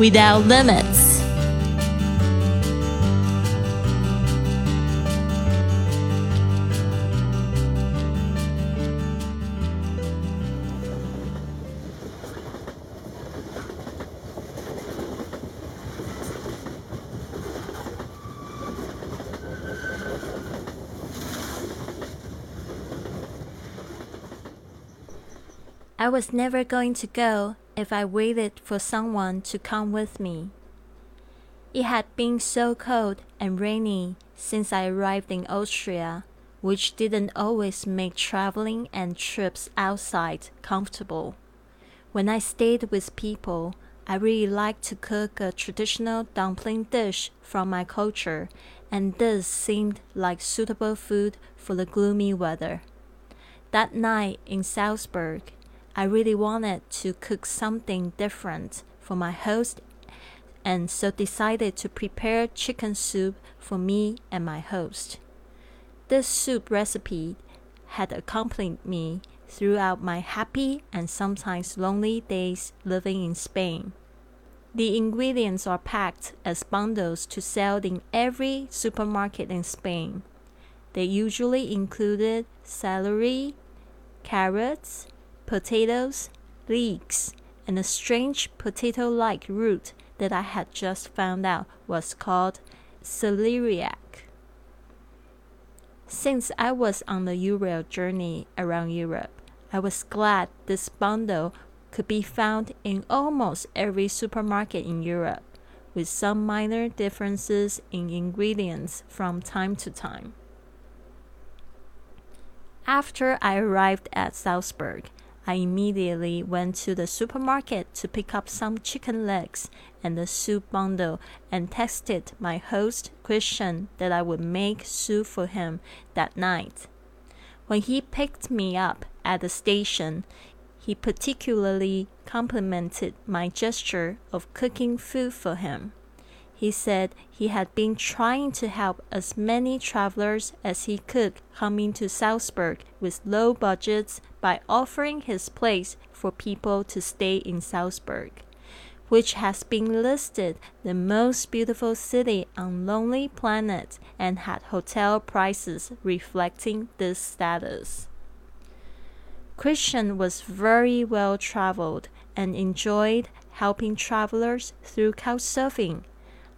without limits. I was never going to go if I waited for someone to come with me. It had been so cold and rainy since I arrived in Austria, which didn't always make traveling and trips outside comfortable. When I stayed with people, I really liked to cook a traditional dumpling dish from my culture, and this seemed like suitable food for the gloomy weather. That night in Salzburg, I really wanted to cook something different for my host and so decided to prepare chicken soup for me and my host. This soup recipe had accompanied me throughout my happy and sometimes lonely days living in Spain. The ingredients are packed as bundles to sell in every supermarket in Spain. They usually included celery, carrots, potatoes, leeks, and a strange potato like root that I had just found out was called celeriac. Since I was on the Eurail journey around Europe, I was glad this bundle could be found in almost every supermarket in Europe, with some minor differences in ingredients from time to time. After I arrived at Salzburg, I immediately went to the supermarket to pick up some chicken legs and a soup bundle and texted my host Christian that I would make soup for him that night. When he picked me up at the station, he particularly complimented my gesture of cooking food for him. He said he had been trying to help as many travelers as he could coming to Salzburg with low budgets by offering his place for people to stay in Salzburg, which has been listed the most beautiful city on Lonely Planet and had hotel prices reflecting this status. Christian was very well traveled and enjoyed helping travelers through couchsurfing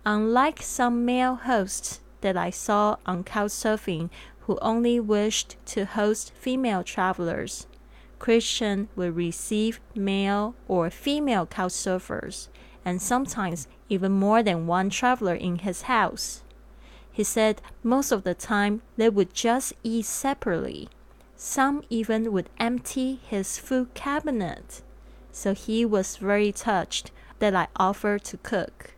Unlike some male hosts that I saw on Couchsurfing who only wished to host female travelers, Christian would receive male or female couchsurfers, and sometimes even more than one traveler in his house. He said most of the time they would just eat separately. Some even would empty his food cabinet. So he was very touched that I offered to cook.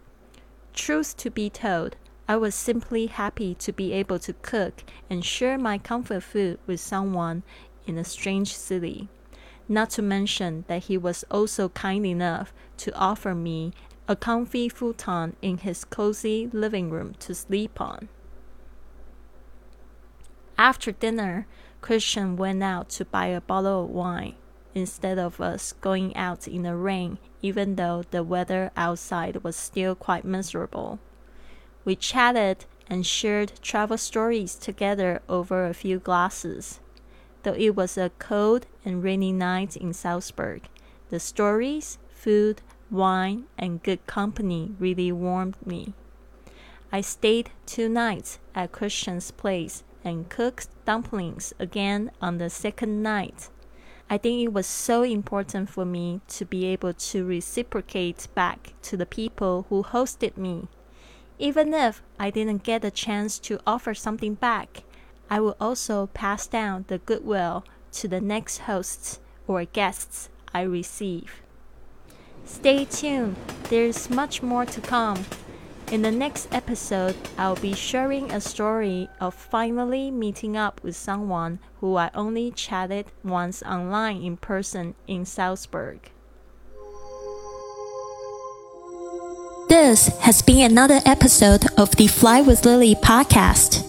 Truth to be told, I was simply happy to be able to cook and share my comfort food with someone in a strange city. Not to mention that he was also kind enough to offer me a comfy futon in his cozy living room to sleep on. After dinner, Christian went out to buy a bottle of wine instead of us going out in the rain, even though the weather outside was still quite miserable. We chatted and shared travel stories together over a few glasses. Though it was a cold and rainy night in Salzburg, the stories, food, wine, and good company really warmed me. I stayed two nights at Christian's place and cooked dumplings again on the second night. I think it was so important for me to be able to reciprocate back to the people who hosted me. Even if I didn't get a chance to offer something back, I will also pass down the goodwill to the next hosts or guests I receive. Stay tuned, there's much more to come. In the next episode, I'll be sharing a story of finally meeting up with someone who I only chatted once online in person in Salzburg. This has been another episode of the Fly with Lily podcast.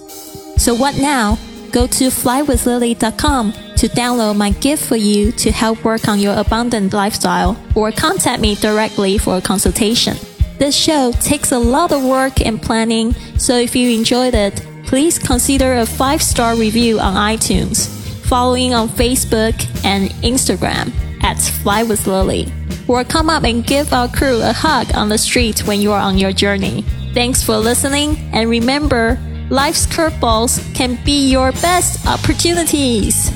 So, what now? Go to flywithlily.com to download my gift for you to help work on your abundant lifestyle or contact me directly for a consultation. This show takes a lot of work and planning, so if you enjoyed it, please consider a five star review on iTunes, following on Facebook and Instagram at Fly with Lily, or come up and give our crew a hug on the street when you are on your journey. Thanks for listening, and remember, life's curveballs can be your best opportunities.